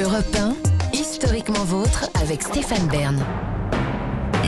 Europe 1, historiquement vôtre avec Stéphane Bern.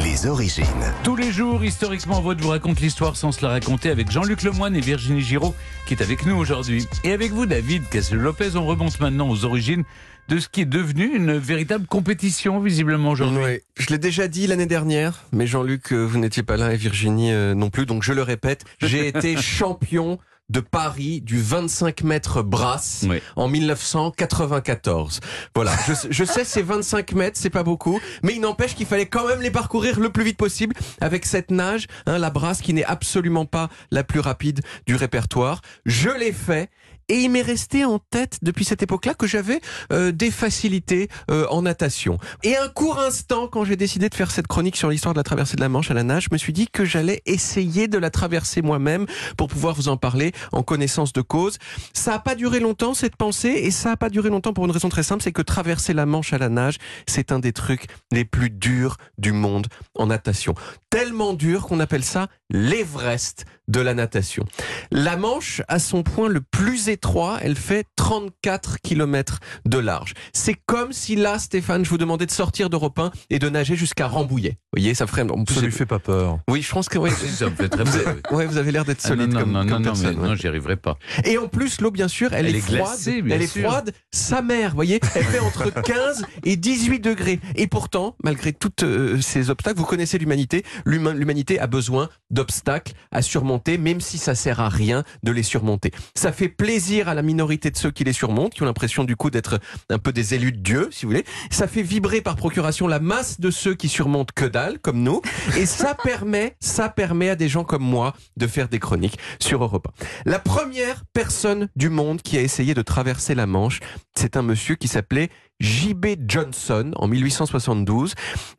Les origines. Tous les jours, historiquement, votre vous raconte l'histoire sans se la raconter avec Jean-Luc Lemoyne et Virginie Giraud qui est avec nous aujourd'hui. Et avec vous, David Cassel-Lopez, on remonte maintenant aux origines de ce qui est devenu une véritable compétition, visiblement, aujourd'hui. Je l'ai déjà dit l'année dernière, mais Jean-Luc, euh, vous n'étiez pas là et Virginie euh, non plus, donc je le répète, j'ai été champion de Paris du 25 mètres brasse Oui. en 1994. Voilà, je, je sais ces 25 mètres, c'est pas beaucoup, mais il n'empêche qu'il fallait quand même les parcourir le plus vite possible avec cette nage, hein, la brasse qui n'est absolument pas la plus rapide du répertoire. Je l'ai fait. Et il m'est resté en tête depuis cette époque-là que j'avais euh, des facilités euh, en natation. Et un court instant, quand j'ai décidé de faire cette chronique sur l'histoire de la traversée de la Manche à la nage, je me suis dit que j'allais essayer de la traverser moi-même pour pouvoir vous en parler en connaissance de cause. Ça n'a pas duré longtemps cette pensée et ça n'a pas duré longtemps pour une raison très simple, c'est que traverser la Manche à la nage, c'est un des trucs les plus durs du monde en natation. Tellement dur qu'on appelle ça l'Everest de la natation. La Manche, à son point le plus étroit, elle fait 34 km de large. C'est comme si là, Stéphane, je vous demandais de sortir d'Europe 1 et de nager jusqu'à Rambouillet. Vous voyez, ça ferait... Ça lui fait pas peur. Oui, je pense que... Oui, Ça me fait très peur. ouais, vous avez l'air d'être Ah, non, solide non, comme, non, comme non, non, personne. mais ouais. non, j'y arriverai pas. Et en plus, l'eau, bien sûr, elle, Elle est, est froide. glacée, elle est sûr. froide, sa mère, vous voyez, elle fait entre 15 et 18 degrés. Et pourtant, malgré tous euh, ces obstacles, vous connaissez l'humanité. L'humanité a besoin d'obstacles à surmonter, même si ça sert à rien de les surmonter. Ça fait plaisir à la minorité de ceux qui les surmontent, qui ont l'impression du coup d'être un peu des élus de Dieu, si vous voulez. Ça fait vibrer par procuration la masse de ceux qui surmontent que dalle, comme nous. Et ça permet, ça permet à des gens comme moi de faire des chroniques sur Europe 1. La première personne du monde qui a essayé de traverser la Manche, c'est un monsieur qui s'appelait J.B. Johnson en 1872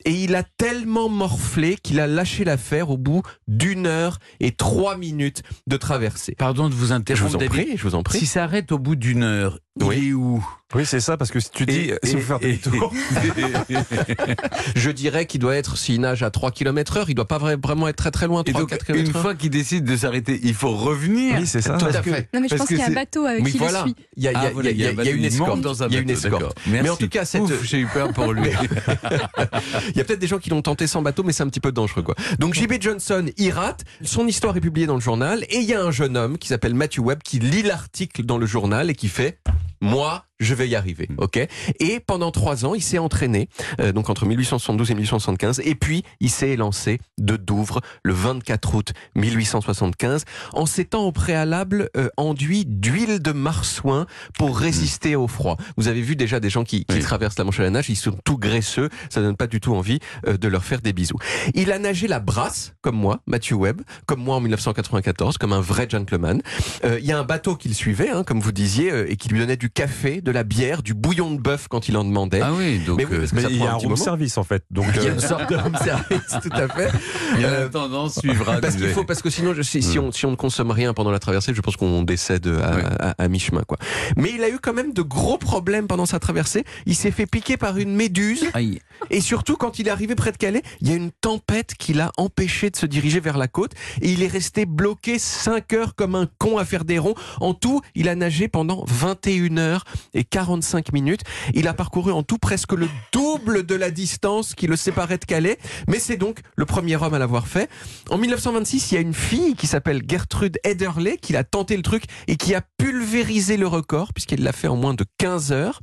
et il a tellement morflé qu'il a lâché l'affaire au bout d'une heure et trois minutes de traversée. Pardon de vous Je interrompre, vous en David. prie, je vous en prie. Si ça arrête au bout d'une heure, Oui. il est où? Oui, c'est ça, parce que si tu dis, Et- si vous et- faites et- des tours, Je dirais qu'il doit être, s'il nage à 3 km heure, il doit pas vra- vraiment être très très loin, Et 3 donc, 4 une heure. fois qu'il décide de s'arrêter, il faut revenir. oui, c'est ça. Tout à fait. Non, mais je Parce pense qu'il y a un bateau avec Oui, qui voilà. le suit. Il y a, il y a- Ah, voilà, il y a- il y a une escorte. dans un Il y a une bateau, escorte. Mais en tout cas, cette, j'ai eu peur pour lui. Il y a peut-être des gens qui l'ont tenté sans bateau, mais c'est un petit peu dangereux, quoi. Donc, J.B. Johnson, il rate. Son histoire est publiée dans le journal. Et il y a un jeune homme qui s'appelle Matthew Webb qui lit l'article dans le journal et qui fait moi, je vais y arriver, ok? Et pendant trois ans, il s'est entraîné, euh, donc entre 1872 et 1875, et puis il s'est lancé de Douvres le 24 août 1875, en s'étant au préalable euh, enduit d'huile de marsouin pour résister au froid. Vous avez vu déjà des gens qui, qui Oui. traversent la Manche à la nage, ils sont tout graisseux, ça donne pas du tout envie euh, de leur faire des bisous. Il a nagé la brasse, comme moi, Matthew Webb, comme moi en 1994, comme un vrai gentleman. Euh, Il y a un bateau qui le suivait, hein, comme vous disiez, euh, et qui lui donnait du café, de la bière, du bouillon de bœuf quand il en demandait. Ah oui, donc Mais oui, euh, parce que Mais ça il y a un room moment. service en fait. Donc, Il y a euh, une sorte de home service, tout à fait. il y a Euh, la tendance suivra. parce qu'il faut, parce que sinon, je, si, si on, si on ne consomme rien pendant la traversée, je pense qu'on décède à, Ouais. à- à mi-chemin, quoi. Mais il a eu quand même de gros problèmes pendant sa traversée. Il s'est fait piquer par une méduse. Aïe. Et surtout, quand il est arrivé près de Calais, il y a une tempête qui l'a empêché de se diriger vers la côte. Et il est resté bloqué 5 heures comme un con à faire des ronds. En tout, il a nagé pendant 21 heures et 45 minutes. Il a parcouru en tout presque le double de la distance qui le séparait de Calais. Mais c'est donc le premier homme à l'avoir fait. En 1926, il y a une fille qui s'appelle Gertrude Ederle qui a tenté le truc et qui a pulvérisé le record puisqu'elle l'a fait en moins de 15 heures.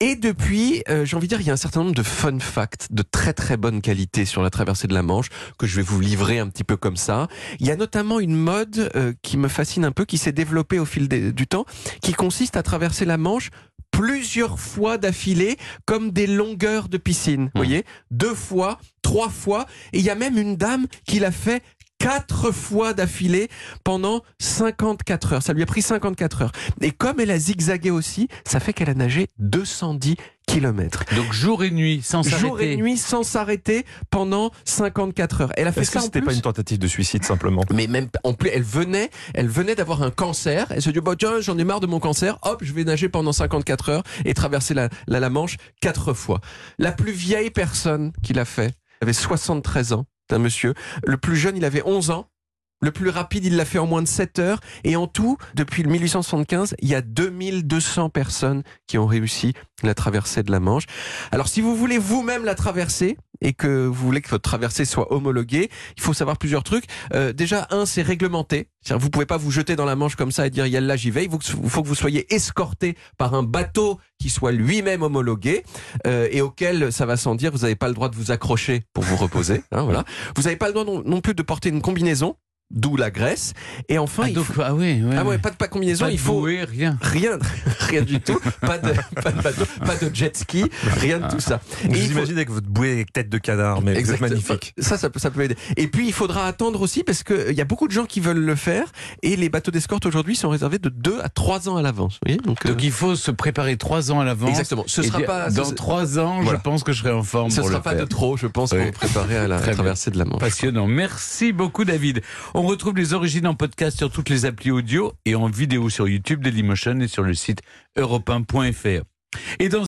Et depuis, euh, j'ai envie de dire, il y a un certain nombre de fun facts de très très bonne qualité sur la traversée de la Manche que je vais vous livrer un petit peu comme ça. Il y a notamment une mode euh, qui me fascine un peu, qui s'est développée au fil des- du temps, qui consiste à traverser la Manche plusieurs fois d'affilée comme des longueurs de piscine. Vous voyez Deux fois, trois fois. Et il y a même une dame qui l'a fait quatre fois d'affilée pendant 54 heures. Ça lui a pris 54 heures. Et comme elle a zigzagué aussi, ça fait qu'elle a nagé 210 kilomètres. Donc jour et nuit, sans s'arrêter. Jour et nuit sans s'arrêter pendant 54 heures. Elle a fait Est-ce que ça en c'était plus. pas une tentative de suicide simplement? Mais même en plus, elle venait, elle venait d'avoir un cancer. Elle se dit bah tiens, j'en ai marre de mon cancer. Hop, je vais nager pendant 54 heures et traverser la, la, la Manche quatre fois. La plus vieille personne qui l'a fait avait 73 ans. Un monsieur. Le plus jeune, il avait 11 ans. Le plus rapide, il l'a fait en moins de 7 heures. Et en tout, depuis le 1875, il y a 2200 personnes qui ont réussi la traversée de la Manche. Alors, si vous voulez vous-même la traverser et que vous voulez que votre traversée soit homologuée, il faut savoir plusieurs trucs. Euh, déjà, un, c'est réglementé. Vous pouvez pas vous jeter dans la Manche comme ça et dire, là, j'y vais. Il faut que, faut que vous soyez escorté par un bateau qui soit lui-même homologué euh, et auquel, ça va sans dire, vous n'avez pas le droit de vous accrocher pour vous reposer. Hein, voilà. Vous n'avez pas le droit non plus de porter une combinaison, d'où la Grèce. Et enfin, Ah, il donc, faut- ah oui, ouais, ah ouais, pas de pas de combinaison, Pas de il faut bouée, rien. rien, rien du tout, pas de, pas de bateau, pas de jet ski, rien de tout ça. Je Et vous il faut- avec votre bouée avec tête de canard, mais Exactement. magnifique. Ça, ça peut, ça peut aider. Et puis, il faudra attendre aussi parce que il y a beaucoup de gens qui veulent le faire et les bateaux d'escorte aujourd'hui sont réservés de 2 à 3 ans à l'avance. Vous voyez Donc, euh, Donc il faut se préparer trois ans à l'avance. exactement. Ce sera pas, dans ce, trois ans, Voilà. je pense que je serai en forme ce pour sera le pas faire. de trop, je pense, Oui. pour préparer à la traversée de la Manche. Passionnant. Merci beaucoup, David. On retrouve les origines en podcast sur toutes les applis audio et en vidéo sur YouTube, Dailymotion et sur le site europe1.fr. Et dans